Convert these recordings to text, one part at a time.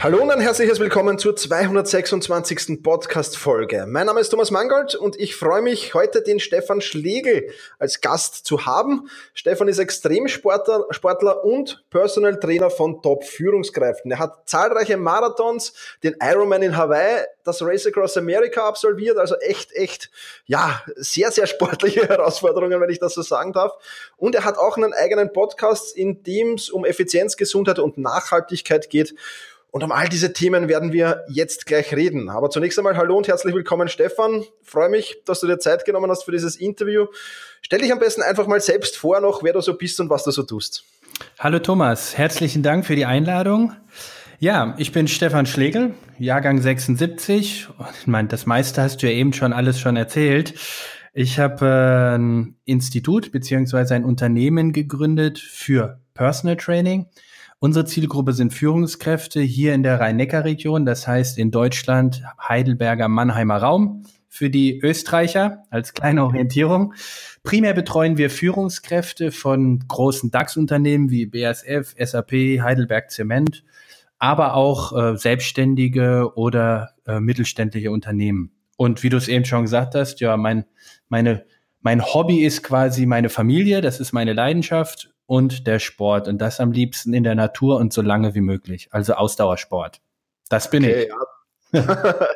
Hallo und ein herzliches Willkommen zur 226. Podcast-Folge. Mein Name ist Thomas Mangold und ich freue mich, heute den Stefan Schlegel als Gast zu haben. Stefan ist Extremsportler Sportler und Personal Trainer von Top-Führungskräften. Er hat zahlreiche Marathons, den Ironman in Hawaii, das Race Across America absolviert, also echt, echt, ja, sehr, sehr sportliche Herausforderungen, wenn ich das so sagen darf. Und er hat auch einen eigenen Podcast, in dem es um Effizienz, Gesundheit und Nachhaltigkeit geht. Und um all diese Themen werden wir jetzt gleich reden. Aber zunächst einmal hallo und herzlich willkommen, Stefan. Freue mich, dass du dir Zeit genommen hast für dieses Interview. Stell dich am besten einfach mal selbst vor noch, wer du so bist und was du so tust. Hallo Thomas, herzlichen Dank für die Einladung. Ja, ich bin Stefan Schlegel, Jahrgang 76. Ich meine, das meiste hast du ja eben schon alles schon erzählt. Ich habe äh, ein Institut beziehungsweise ein Unternehmen gegründet für Personal Training. Unsere Zielgruppe sind Führungskräfte hier in der Rhein-Neckar-Region, das heißt in Deutschland Heidelberger Mannheimer Raum. Für die Österreicher als kleine Orientierung. Primär betreuen wir Führungskräfte von großen DAX-Unternehmen wie BASF, SAP, Heidelberg Zement, aber auch äh, Selbstständige oder äh, mittelständische Unternehmen. Und wie du es eben schon gesagt hast, ja, mein, meine, mein Hobby ist quasi meine Familie, das ist meine Leidenschaft und der Sport. Und das am liebsten in der Natur und so lange wie möglich. Also Ausdauersport. Das bin okay, ich. Ja.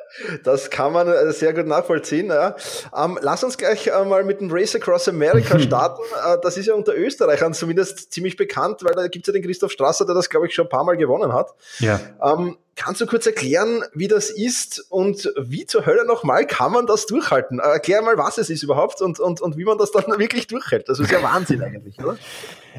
das kann man äh, sehr gut nachvollziehen. Ja. Ähm, lass uns gleich äh, mal mit dem Race Across America starten. äh, das ist ja unter Österreichern zumindest ziemlich bekannt, weil da gibt es ja den Christoph Strasser, der das, glaube ich, schon ein paar Mal gewonnen hat. Ja. Ähm, Kannst du kurz erklären, wie das ist und wie zur Hölle nochmal kann man das durchhalten? Äh, erklär mal, was es ist überhaupt und, und, und wie man das dann wirklich durchhält. Das ist ja Wahnsinn eigentlich, oder?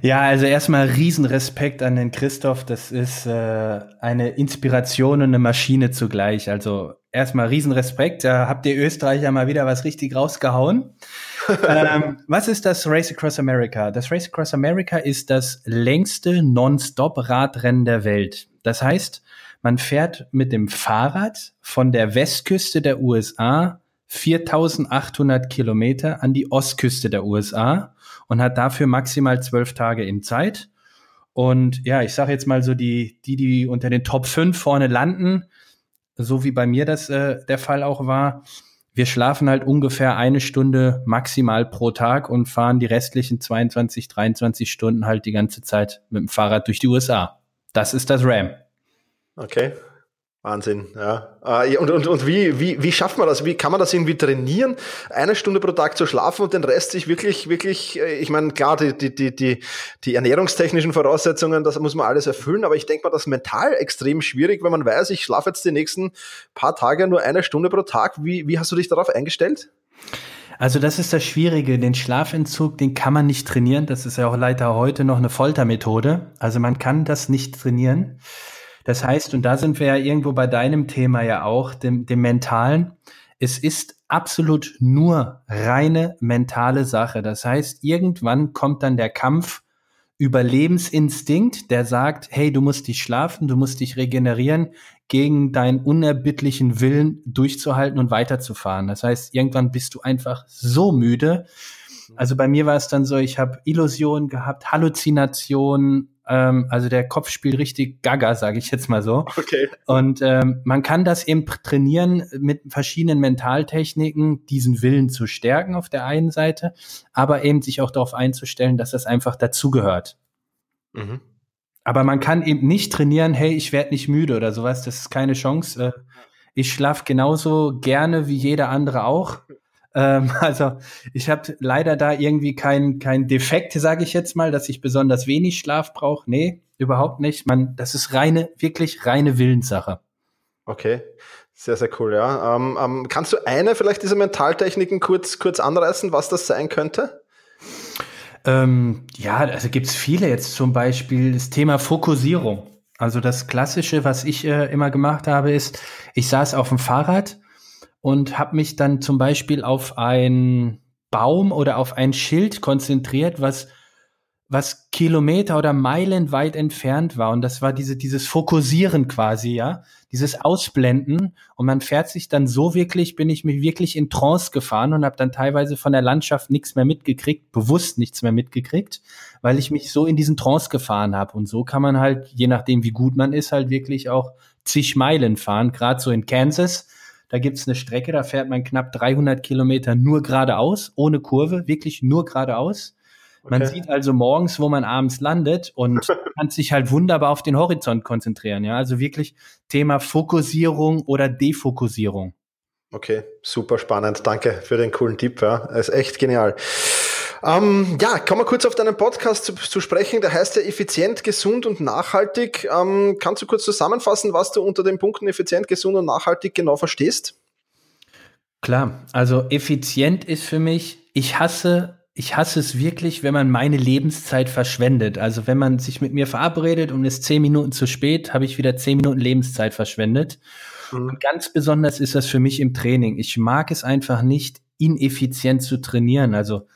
Ja, also erstmal Riesenrespekt an den Christoph. Das ist äh, eine Inspiration und eine Maschine zugleich. Also erstmal Riesenrespekt. Da habt ihr Österreicher mal wieder was richtig rausgehauen. ähm, was ist das Race Across America? Das Race Across America ist das längste Non-Stop-Radrennen der Welt. Das heißt, man fährt mit dem Fahrrad von der Westküste der USA 4800 Kilometer an die Ostküste der USA und hat dafür maximal zwölf Tage in Zeit. Und ja, ich sage jetzt mal so, die, die, die unter den Top 5 vorne landen, so wie bei mir das äh, der Fall auch war, wir schlafen halt ungefähr eine Stunde maximal pro Tag und fahren die restlichen 22, 23 Stunden halt die ganze Zeit mit dem Fahrrad durch die USA. Das ist das RAM. Okay. Wahnsinn, ja. Äh, und, und, und wie, wie, wie schafft man das? Wie kann man das irgendwie trainieren, eine Stunde pro Tag zu schlafen und den Rest sich wirklich, wirklich, äh, ich meine, klar, die, die, die, die, die ernährungstechnischen Voraussetzungen, das muss man alles erfüllen, aber ich denke mal, das ist mental extrem schwierig, wenn man weiß, ich schlafe jetzt die nächsten paar Tage nur eine Stunde pro Tag. Wie, wie hast du dich darauf eingestellt? Also das ist das Schwierige. Den Schlafentzug, den kann man nicht trainieren. Das ist ja auch leider heute noch eine Foltermethode. Also man kann das nicht trainieren. Das heißt, und da sind wir ja irgendwo bei deinem Thema ja auch, dem, dem Mentalen. Es ist absolut nur reine mentale Sache. Das heißt, irgendwann kommt dann der Kampf Überlebensinstinkt, der sagt, hey, du musst dich schlafen, du musst dich regenerieren, gegen deinen unerbittlichen Willen durchzuhalten und weiterzufahren. Das heißt, irgendwann bist du einfach so müde. Also bei mir war es dann so, ich habe Illusionen gehabt, Halluzinationen, ähm, also der Kopf spielt richtig gaga, sage ich jetzt mal so. Okay. Und ähm, man kann das eben trainieren mit verschiedenen Mentaltechniken, diesen Willen zu stärken auf der einen Seite, aber eben sich auch darauf einzustellen, dass das einfach dazugehört. Mhm. Aber man kann eben nicht trainieren, hey, ich werde nicht müde oder sowas, das ist keine Chance. Äh, ich schlafe genauso gerne wie jeder andere auch. Ähm, also ich habe leider da irgendwie kein, kein Defekt, sage ich jetzt mal, dass ich besonders wenig Schlaf brauche. Nee, überhaupt nicht. Man, das ist reine, wirklich reine Willenssache. Okay. Sehr, sehr cool, ja. Ähm, ähm, kannst du eine vielleicht dieser Mentaltechniken kurz, kurz anreißen, was das sein könnte? Ähm, ja, also gibt's viele jetzt zum Beispiel das Thema Fokussierung. Also das Klassische, was ich äh, immer gemacht habe, ist, ich saß auf dem Fahrrad und habe mich dann zum Beispiel auf ein Baum oder auf ein Schild konzentriert, was was Kilometer oder Meilen weit entfernt war. Und das war diese, dieses Fokussieren quasi, ja, dieses Ausblenden. Und man fährt sich dann so wirklich, bin ich mich wirklich in Trance gefahren und habe dann teilweise von der Landschaft nichts mehr mitgekriegt, bewusst nichts mehr mitgekriegt, weil ich mich so in diesen Trance gefahren habe. Und so kann man halt, je nachdem wie gut man ist, halt wirklich auch zig Meilen fahren. Gerade so in Kansas, da gibt's eine Strecke, da fährt man knapp 300 Kilometer nur geradeaus, ohne Kurve, wirklich nur geradeaus. Man okay. sieht also morgens, wo man abends landet und kann sich halt wunderbar auf den Horizont konzentrieren. Ja, also wirklich Thema Fokussierung oder Defokussierung. Okay, super spannend. Danke für den coolen Tipp. Ja, ist echt genial. Ähm, ja, kommen wir kurz auf deinen Podcast zu, zu, sprechen. Der heißt ja effizient, gesund und nachhaltig. Ähm, kannst du kurz zusammenfassen, was du unter den Punkten effizient, gesund und nachhaltig genau verstehst? Klar, also effizient ist für mich, ich hasse ich hasse es wirklich, wenn man meine Lebenszeit verschwendet. Also wenn man sich mit mir verabredet und ist zehn Minuten zu spät, habe ich wieder zehn Minuten Lebenszeit verschwendet. Mhm. Und ganz besonders ist das für mich im Training. Ich mag es einfach nicht, ineffizient zu trainieren. Also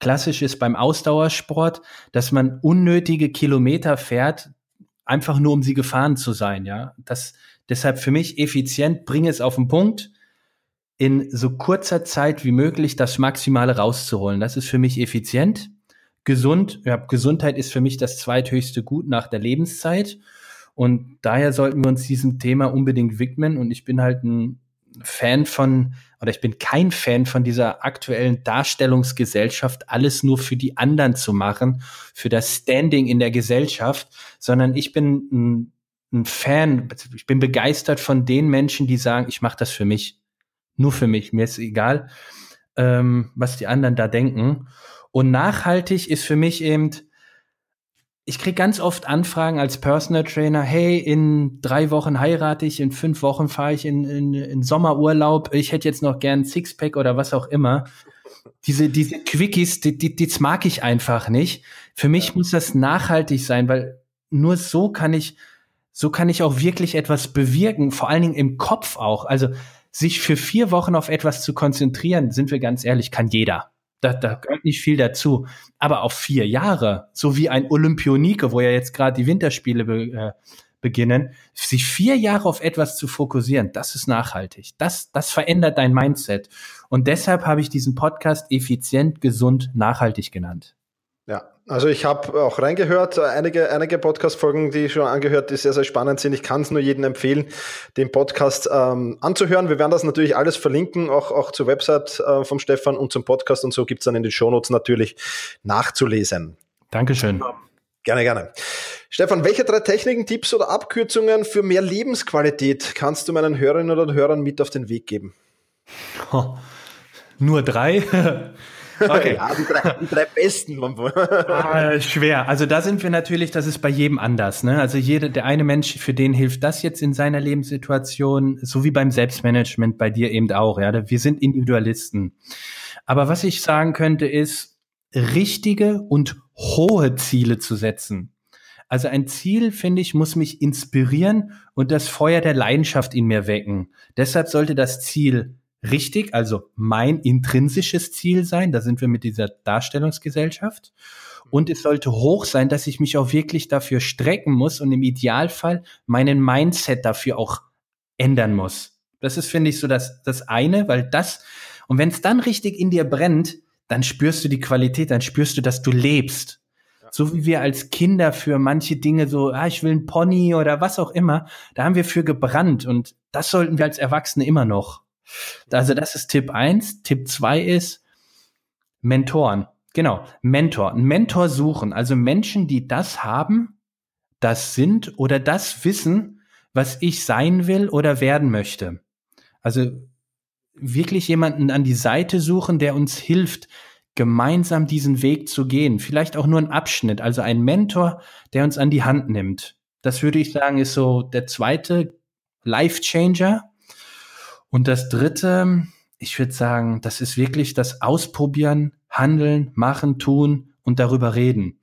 klassisch ist beim Ausdauersport, dass man unnötige Kilometer fährt, einfach nur um sie gefahren zu sein. Ja, das deshalb für mich effizient, bringe es auf den Punkt in so kurzer Zeit wie möglich das Maximale rauszuholen. Das ist für mich effizient. Gesund, ja, Gesundheit ist für mich das zweithöchste Gut nach der Lebenszeit. Und daher sollten wir uns diesem Thema unbedingt widmen. Und ich bin halt ein Fan von, oder ich bin kein Fan von dieser aktuellen Darstellungsgesellschaft, alles nur für die anderen zu machen, für das Standing in der Gesellschaft, sondern ich bin ein, ein Fan, ich bin begeistert von den Menschen, die sagen, ich mache das für mich nur für mich. Mir ist egal, ähm, was die anderen da denken. Und nachhaltig ist für mich eben, ich kriege ganz oft Anfragen als Personal Trainer, hey, in drei Wochen heirate ich, in fünf Wochen fahre ich in, in, in Sommerurlaub, ich hätte jetzt noch gern Sixpack oder was auch immer. Diese, diese Quickies, die, die, die mag ich einfach nicht. Für mich ja. muss das nachhaltig sein, weil nur so kann ich, so kann ich auch wirklich etwas bewirken, vor allen Dingen im Kopf auch. Also sich für vier Wochen auf etwas zu konzentrieren, sind wir ganz ehrlich, kann jeder. Da, da gehört nicht viel dazu. Aber auf vier Jahre, so wie ein Olympionike, wo ja jetzt gerade die Winterspiele be, äh, beginnen, sich vier Jahre auf etwas zu fokussieren, das ist nachhaltig. Das, das verändert dein Mindset. Und deshalb habe ich diesen Podcast effizient, gesund, nachhaltig genannt. Also ich habe auch reingehört, einige, einige Podcast-Folgen, die schon angehört, die sehr, sehr spannend sind. Ich kann es nur jedem empfehlen, den Podcast ähm, anzuhören. Wir werden das natürlich alles verlinken, auch, auch zur Website äh, vom Stefan und zum Podcast und so gibt's dann in den Shownotes natürlich nachzulesen. Dankeschön. Gerne, gerne. Stefan, welche drei Techniken, Tipps oder Abkürzungen für mehr Lebensqualität kannst du meinen Hörerinnen oder Hörern mit auf den Weg geben? Oh, nur drei? Okay. ja, die drei, die drei besten. ah, schwer. Also da sind wir natürlich, das ist bei jedem anders. Ne? Also jeder, der eine Mensch, für den hilft das jetzt in seiner Lebenssituation, so wie beim Selbstmanagement bei dir eben auch. Ja, wir sind Individualisten. Aber was ich sagen könnte, ist richtige und hohe Ziele zu setzen. Also ein Ziel, finde ich, muss mich inspirieren und das Feuer der Leidenschaft in mir wecken. Deshalb sollte das Ziel richtig, also mein intrinsisches Ziel sein. Da sind wir mit dieser Darstellungsgesellschaft. Und es sollte hoch sein, dass ich mich auch wirklich dafür strecken muss und im Idealfall meinen Mindset dafür auch ändern muss. Das ist, finde ich, so das, das eine, weil das, und wenn es dann richtig in dir brennt, dann spürst du die Qualität, dann spürst du, dass du lebst. So wie wir als Kinder für manche Dinge so, ah, ich will ein Pony oder was auch immer, da haben wir für gebrannt und das sollten wir als Erwachsene immer noch. Also das ist Tipp eins. Tipp zwei ist Mentoren. Genau, Mentor. Mentor suchen. Also Menschen, die das haben, das sind oder das wissen, was ich sein will oder werden möchte. Also wirklich jemanden an die Seite suchen, der uns hilft, gemeinsam diesen Weg zu gehen. Vielleicht auch nur ein Abschnitt, also ein Mentor, der uns an die Hand nimmt. Das würde ich sagen, ist so der zweite Life Changer. Und das Dritte, ich würde sagen, das ist wirklich das Ausprobieren, Handeln, Machen, Tun und darüber reden.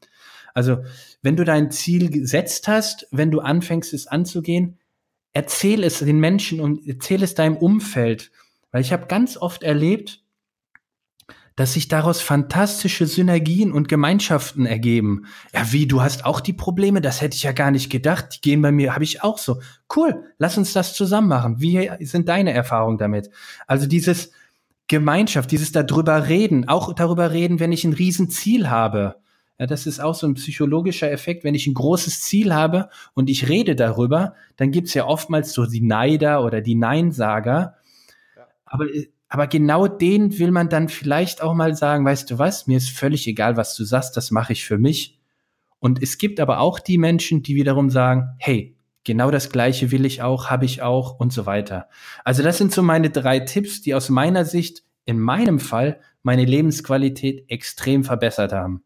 Also wenn du dein Ziel gesetzt hast, wenn du anfängst es anzugehen, erzähl es den Menschen und erzähl es deinem Umfeld. Weil ich habe ganz oft erlebt, dass sich daraus fantastische Synergien und Gemeinschaften ergeben. Ja, wie, du hast auch die Probleme? Das hätte ich ja gar nicht gedacht. Die gehen bei mir, habe ich auch so. Cool, lass uns das zusammen machen. Wie sind deine Erfahrungen damit? Also dieses Gemeinschaft, dieses darüber reden, auch darüber reden, wenn ich ein Riesenziel habe. Ja, das ist auch so ein psychologischer Effekt. Wenn ich ein großes Ziel habe und ich rede darüber, dann gibt's ja oftmals so die Neider oder die Neinsager. Ja. Aber aber genau den will man dann vielleicht auch mal sagen, weißt du was, mir ist völlig egal, was du sagst, das mache ich für mich. Und es gibt aber auch die Menschen, die wiederum sagen, hey, genau das gleiche will ich auch, habe ich auch und so weiter. Also das sind so meine drei Tipps, die aus meiner Sicht in meinem Fall meine Lebensqualität extrem verbessert haben.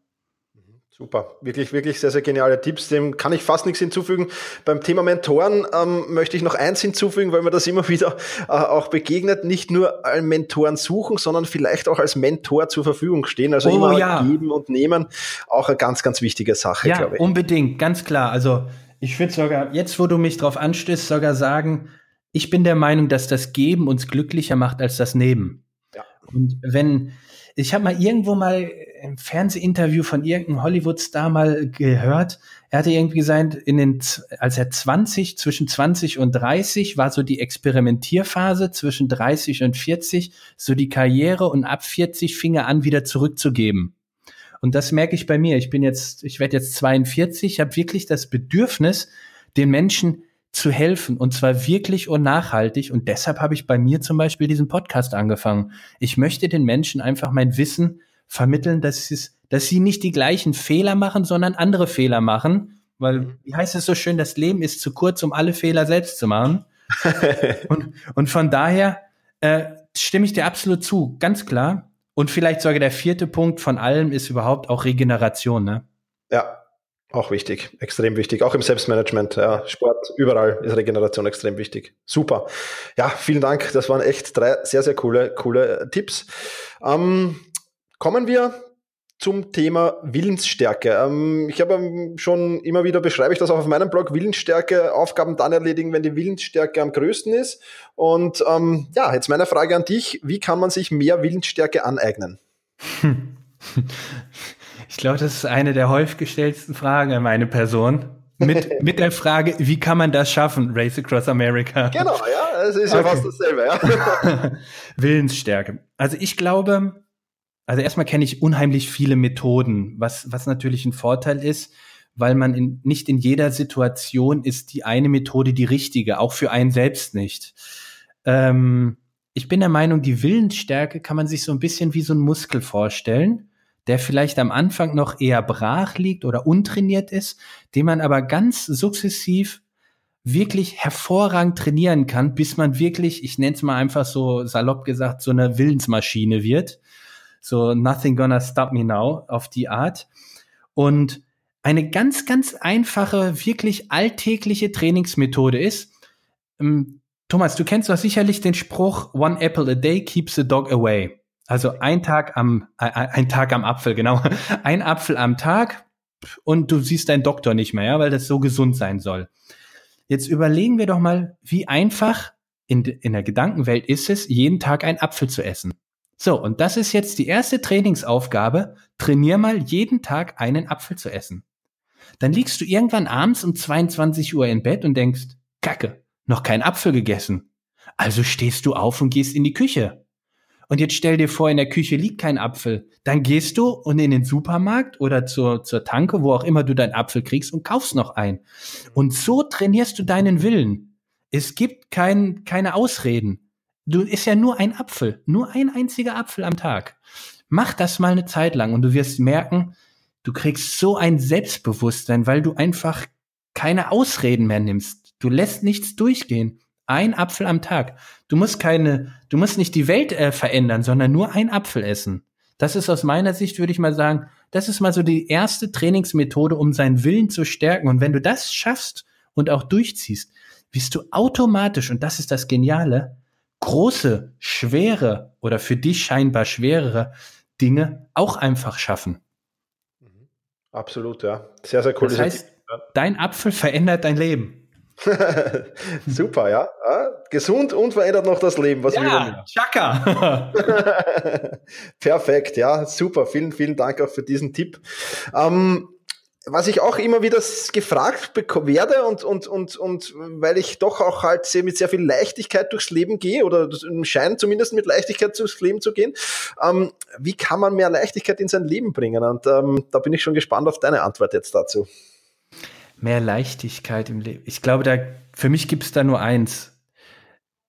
Super, wirklich, wirklich sehr, sehr geniale Tipps. Dem kann ich fast nichts hinzufügen. Beim Thema Mentoren ähm, möchte ich noch eins hinzufügen, weil mir das immer wieder äh, auch begegnet. Nicht nur als Mentoren suchen, sondern vielleicht auch als Mentor zur Verfügung stehen. Also oh, immer ja. geben und nehmen. Auch eine ganz, ganz wichtige Sache, ja, glaube ich. Unbedingt, ganz klar. Also ich würde sogar, jetzt wo du mich drauf anstößt, sogar sagen, ich bin der Meinung, dass das Geben uns glücklicher macht als das Nehmen. Ja. Und wenn, ich habe mal irgendwo mal im Fernsehinterview von irgendeinem Hollywood-Star mal gehört. Er hatte irgendwie gesagt, in den, als er 20, zwischen 20 und 30 war so die Experimentierphase, zwischen 30 und 40 so die Karriere und ab 40 fing er an, wieder zurückzugeben. Und das merke ich bei mir. Ich bin jetzt, ich werde jetzt 42, habe wirklich das Bedürfnis, den Menschen zu helfen und zwar wirklich und nachhaltig. Und deshalb habe ich bei mir zum Beispiel diesen Podcast angefangen. Ich möchte den Menschen einfach mein Wissen vermitteln, dass, es, dass sie nicht die gleichen Fehler machen, sondern andere Fehler machen. Weil, mhm. wie heißt es so schön, das Leben ist zu kurz, um alle Fehler selbst zu machen. und, und von daher äh, stimme ich dir absolut zu, ganz klar. Und vielleicht sogar der vierte Punkt von allem ist überhaupt auch Regeneration. Ne? Ja, auch wichtig, extrem wichtig. Auch im Selbstmanagement, ja, Sport, überall ist Regeneration extrem wichtig. Super. Ja, vielen Dank. Das waren echt drei sehr, sehr coole, coole Tipps. Ähm, kommen wir zum Thema Willensstärke. Ähm, ich habe ähm, schon immer wieder beschreibe ich das auch auf meinem Blog, Willensstärke, Aufgaben dann erledigen, wenn die Willensstärke am größten ist. Und ähm, ja, jetzt meine Frage an dich, wie kann man sich mehr Willensstärke aneignen? Ich glaube, das ist eine der häufig gestellten Fragen an meine Person. Mit, mit der Frage, wie kann man das schaffen, Race Across America? Genau, ja, es ist okay. ja fast dasselbe, ja. Willensstärke. Also ich glaube, also erstmal kenne ich unheimlich viele Methoden, was, was natürlich ein Vorteil ist, weil man in, nicht in jeder Situation ist die eine Methode die richtige, auch für einen selbst nicht. Ähm, ich bin der Meinung, die Willensstärke kann man sich so ein bisschen wie so ein Muskel vorstellen der vielleicht am Anfang noch eher brach liegt oder untrainiert ist, den man aber ganz sukzessiv wirklich hervorragend trainieren kann, bis man wirklich, ich nenne es mal einfach so salopp gesagt, so eine Willensmaschine wird. So nothing gonna stop me now auf die Art. Und eine ganz, ganz einfache, wirklich alltägliche Trainingsmethode ist, ähm, Thomas, du kennst doch sicherlich den Spruch, one apple a day keeps the dog away. Also ein Tag am, ein Tag am Apfel, genau. Ein Apfel am Tag und du siehst deinen Doktor nicht mehr, ja, weil das so gesund sein soll. Jetzt überlegen wir doch mal, wie einfach in, in der Gedankenwelt ist es, jeden Tag einen Apfel zu essen. So, und das ist jetzt die erste Trainingsaufgabe. Trainier mal jeden Tag einen Apfel zu essen. Dann liegst du irgendwann abends um 22 Uhr im Bett und denkst, Kacke, noch kein Apfel gegessen. Also stehst du auf und gehst in die Küche. Und jetzt stell dir vor, in der Küche liegt kein Apfel. Dann gehst du und in den Supermarkt oder zur, zur Tanke, wo auch immer du deinen Apfel kriegst und kaufst noch einen. Und so trainierst du deinen Willen. Es gibt kein, keine Ausreden. Du ist ja nur ein Apfel, nur ein einziger Apfel am Tag. Mach das mal eine Zeit lang und du wirst merken, du kriegst so ein Selbstbewusstsein, weil du einfach keine Ausreden mehr nimmst. Du lässt nichts durchgehen. Ein Apfel am Tag. Du musst keine, du musst nicht die Welt äh, verändern, sondern nur ein Apfel essen. Das ist aus meiner Sicht, würde ich mal sagen, das ist mal so die erste Trainingsmethode, um seinen Willen zu stärken. Und wenn du das schaffst und auch durchziehst, wirst du automatisch, und das ist das Geniale, große, schwere oder für dich scheinbar schwerere Dinge auch einfach schaffen. Absolut, ja. Sehr, sehr cool. Das heißt, dein Apfel verändert dein Leben. Super, ja. ja. Gesund und verändert noch das Leben. Was ja, Chaka. Perfekt, ja, super. Vielen, vielen Dank auch für diesen Tipp. Ähm, was ich auch immer wieder gefragt werde und, und, und, und weil ich doch auch halt sehr, mit sehr viel Leichtigkeit durchs Leben gehe oder scheint zumindest mit Leichtigkeit durchs Leben zu gehen, ähm, wie kann man mehr Leichtigkeit in sein Leben bringen? Und ähm, da bin ich schon gespannt auf deine Antwort jetzt dazu. Mehr Leichtigkeit im Leben. Ich glaube, da, für mich gibt es da nur eins.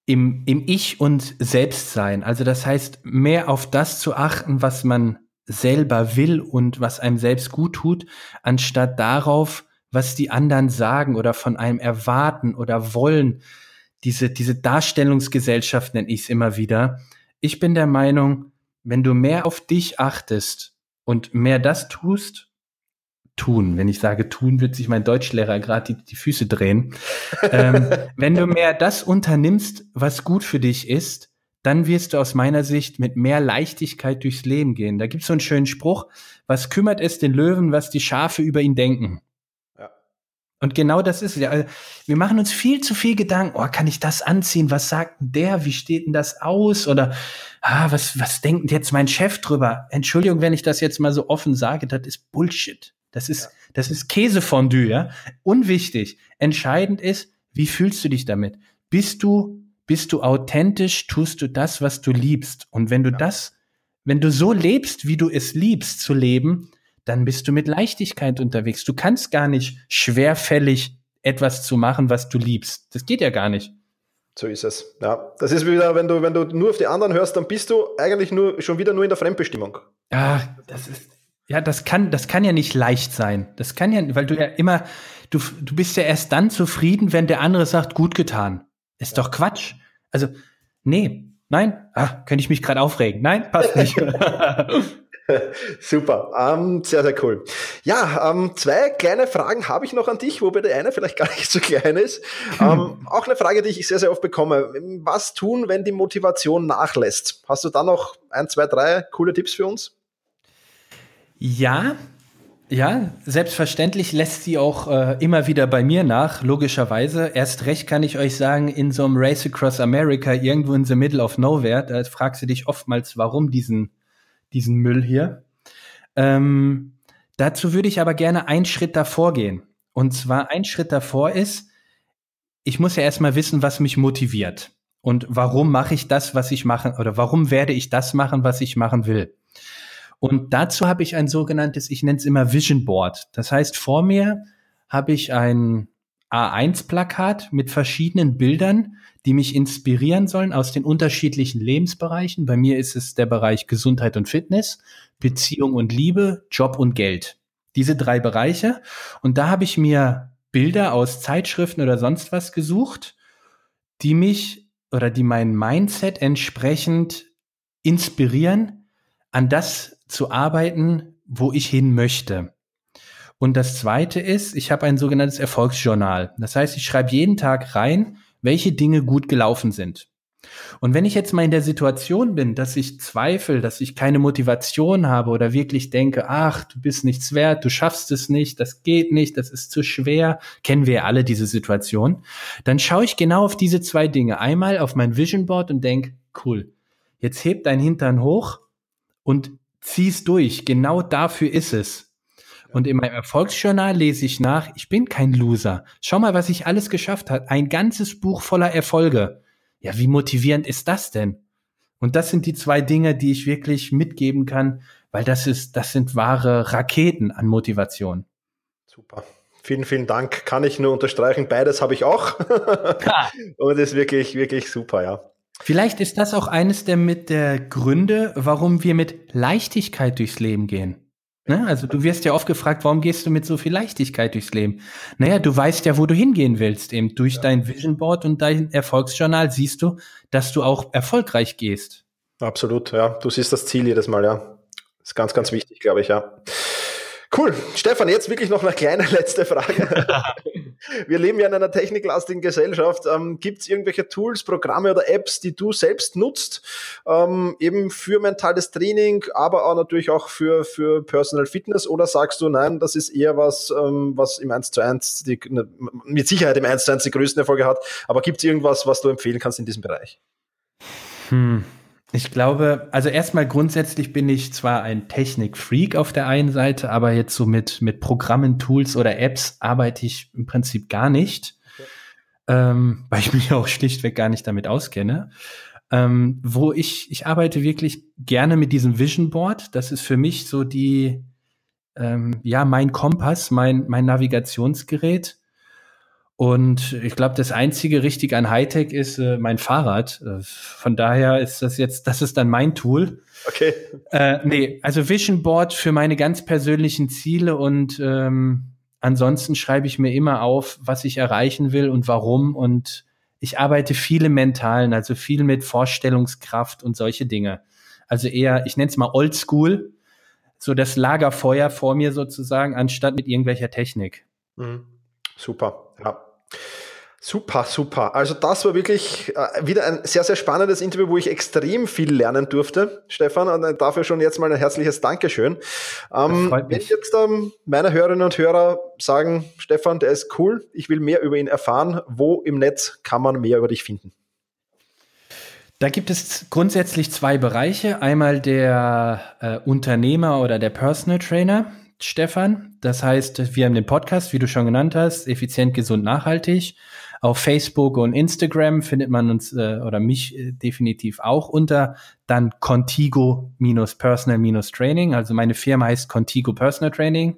Im, Im Ich und Selbstsein. Also das heißt, mehr auf das zu achten, was man selber will und was einem selbst gut tut, anstatt darauf, was die anderen sagen oder von einem erwarten oder wollen. Diese, diese Darstellungsgesellschaft nenne ich es immer wieder. Ich bin der Meinung, wenn du mehr auf dich achtest und mehr das tust, tun, wenn ich sage tun, wird sich mein Deutschlehrer gerade die, die Füße drehen. ähm, wenn du mehr das unternimmst, was gut für dich ist, dann wirst du aus meiner Sicht mit mehr Leichtigkeit durchs Leben gehen. Da gibt es so einen schönen Spruch, was kümmert es den Löwen, was die Schafe über ihn denken? Ja. Und genau das ist es ja. Wir machen uns viel zu viel Gedanken, oh, kann ich das anziehen? Was sagt denn der? Wie steht denn das aus? Oder ah, was, was denkt jetzt mein Chef drüber? Entschuldigung, wenn ich das jetzt mal so offen sage, das ist Bullshit. Das ist, ja. das ist Käsefondue, ja. Unwichtig. Entscheidend ist, wie fühlst du dich damit? Bist du bist du authentisch, tust du das, was du liebst. Und wenn du ja. das, wenn du so lebst, wie du es liebst zu leben, dann bist du mit Leichtigkeit unterwegs. Du kannst gar nicht schwerfällig etwas zu machen, was du liebst. Das geht ja gar nicht. So ist es. Ja, das ist wieder, wenn du, wenn du nur auf die anderen hörst, dann bist du eigentlich nur, schon wieder nur in der Fremdbestimmung. Ah, das ist, ja, das kann, das kann ja nicht leicht sein. Das kann ja, weil du ja immer, du, du bist ja erst dann zufrieden, wenn der andere sagt, gut getan. Ist doch Quatsch. Also, nee, nein, ah, könnte ich mich gerade aufregen. Nein, passt nicht. Super, ähm, sehr, sehr cool. Ja, ähm, zwei kleine Fragen habe ich noch an dich, wobei der eine vielleicht gar nicht so klein ist. Ähm, auch eine Frage, die ich sehr, sehr oft bekomme. Was tun, wenn die Motivation nachlässt? Hast du da noch ein, zwei, drei coole Tipps für uns? Ja, ja, selbstverständlich lässt sie auch äh, immer wieder bei mir nach, logischerweise. Erst recht kann ich euch sagen, in so einem Race Across America, irgendwo in the middle of nowhere, da fragst du dich oftmals, warum diesen, diesen Müll hier. Ähm, dazu würde ich aber gerne einen Schritt davor gehen. Und zwar ein Schritt davor ist, ich muss ja erstmal wissen, was mich motiviert. Und warum mache ich das, was ich mache, oder warum werde ich das machen, was ich machen will. Und dazu habe ich ein sogenanntes, ich nenne es immer Vision Board. Das heißt, vor mir habe ich ein A1-Plakat mit verschiedenen Bildern, die mich inspirieren sollen aus den unterschiedlichen Lebensbereichen. Bei mir ist es der Bereich Gesundheit und Fitness, Beziehung und Liebe, Job und Geld. Diese drei Bereiche. Und da habe ich mir Bilder aus Zeitschriften oder sonst was gesucht, die mich oder die mein Mindset entsprechend inspirieren, an das zu arbeiten, wo ich hin möchte. Und das zweite ist, ich habe ein sogenanntes Erfolgsjournal. Das heißt, ich schreibe jeden Tag rein, welche Dinge gut gelaufen sind. Und wenn ich jetzt mal in der Situation bin, dass ich zweifle, dass ich keine Motivation habe oder wirklich denke, ach, du bist nichts wert, du schaffst es nicht, das geht nicht, das ist zu schwer, kennen wir ja alle diese Situation, dann schaue ich genau auf diese zwei Dinge. Einmal auf mein Vision Board und denke, cool, jetzt hebt dein Hintern hoch und zieh's durch. Genau dafür ist es. Und in meinem Erfolgsjournal lese ich nach, ich bin kein Loser. Schau mal, was ich alles geschafft habe. Ein ganzes Buch voller Erfolge. Ja, wie motivierend ist das denn? Und das sind die zwei Dinge, die ich wirklich mitgeben kann, weil das ist, das sind wahre Raketen an Motivation. Super. Vielen, vielen Dank. Kann ich nur unterstreichen. Beides habe ich auch. Und ist wirklich, wirklich super, ja. Vielleicht ist das auch eines der mit der Gründe, warum wir mit Leichtigkeit durchs Leben gehen. Ne? Also du wirst ja oft gefragt, warum gehst du mit so viel Leichtigkeit durchs Leben? Naja, du weißt ja, wo du hingehen willst. Eben durch ja. dein Vision Board und dein Erfolgsjournal siehst du, dass du auch erfolgreich gehst. Absolut, ja. Du siehst das Ziel jedes Mal, ja. Ist ganz, ganz wichtig, glaube ich, ja. Cool. Stefan, jetzt wirklich noch eine kleine letzte Frage. Wir leben ja in einer techniklastigen Gesellschaft. Ähm, Gibt es irgendwelche Tools, Programme oder Apps, die du selbst nutzt, ähm, eben für mentales Training, aber auch natürlich auch für, für Personal Fitness? Oder sagst du, nein, das ist eher was, ähm, was im 1 zu 1, die, ne, mit Sicherheit im 1 zu 1 die größten Erfolge hat, aber gibt es irgendwas, was du empfehlen kannst in diesem Bereich? Hm. Ich glaube, also erstmal grundsätzlich bin ich zwar ein Technik-Freak auf der einen Seite, aber jetzt so mit, mit Programmen, Tools oder Apps arbeite ich im Prinzip gar nicht, okay. ähm, weil ich mich auch schlichtweg gar nicht damit auskenne. Ähm, wo ich, ich arbeite wirklich gerne mit diesem Vision Board. Das ist für mich so die, ähm, ja, mein Kompass, mein, mein Navigationsgerät. Und ich glaube, das einzige richtig an Hightech ist äh, mein Fahrrad. Äh, von daher ist das jetzt, das ist dann mein Tool. Okay. Äh, nee, also Vision Board für meine ganz persönlichen Ziele und ähm, ansonsten schreibe ich mir immer auf, was ich erreichen will und warum. Und ich arbeite viel im Mentalen, also viel mit Vorstellungskraft und solche Dinge. Also eher, ich nenne es mal Oldschool, so das Lagerfeuer vor mir sozusagen, anstatt mit irgendwelcher Technik. Mhm. Super, ja. Super, super. Also das war wirklich äh, wieder ein sehr, sehr spannendes Interview, wo ich extrem viel lernen durfte, Stefan. Und dafür schon jetzt mal ein herzliches Dankeschön. Ähm, wenn jetzt ähm, meine Hörerinnen und Hörer sagen, Stefan, der ist cool, ich will mehr über ihn erfahren, wo im Netz kann man mehr über dich finden? Da gibt es grundsätzlich zwei Bereiche. Einmal der äh, Unternehmer oder der Personal Trainer, Stefan. Das heißt, wir haben den Podcast, wie du schon genannt hast, effizient, gesund, nachhaltig. Auf Facebook und Instagram findet man uns äh, oder mich äh, definitiv auch unter dann Contigo-Personal-Training. Also meine Firma heißt Contigo Personal Training.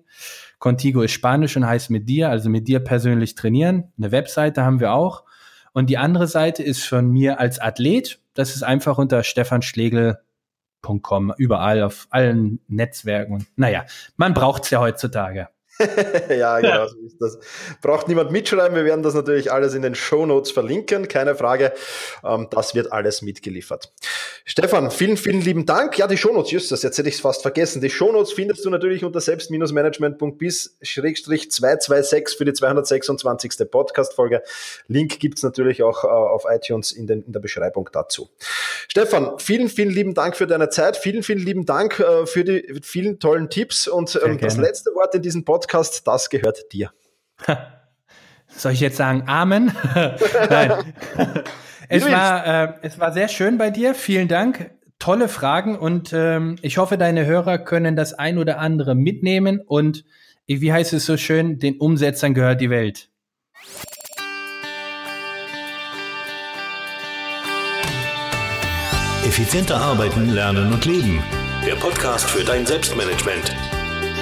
Contigo ist Spanisch und heißt mit dir, also mit dir persönlich trainieren. Eine Webseite haben wir auch. Und die andere Seite ist von mir als Athlet. Das ist einfach unter stefanschlegel.com, überall auf allen Netzwerken. Naja, man braucht es ja heutzutage. ja, genau, so ist das. Braucht niemand mitschreiben. Wir werden das natürlich alles in den Show Notes verlinken, keine Frage. Ähm, das wird alles mitgeliefert. Stefan, vielen, vielen lieben Dank. Ja, die Show Notes, justus, jetzt hätte ich es fast vergessen. Die Show Notes findest du natürlich unter selbst-management.bis-226 für die 226. Podcast-Folge. Link gibt's natürlich auch äh, auf iTunes in, den, in der Beschreibung dazu. Stefan, vielen, vielen lieben Dank für deine Zeit. Vielen, vielen lieben Dank äh, für die vielen tollen Tipps. Und ähm, das letzte Wort in diesem Podcast Podcast, das gehört dir. Soll ich jetzt sagen Amen? Nein. es, war, äh, es war sehr schön bei dir. Vielen Dank. Tolle Fragen und ähm, ich hoffe, deine Hörer können das ein oder andere mitnehmen und wie heißt es so schön, den Umsetzern gehört die Welt. Effizienter arbeiten, lernen und leben. Der Podcast für dein Selbstmanagement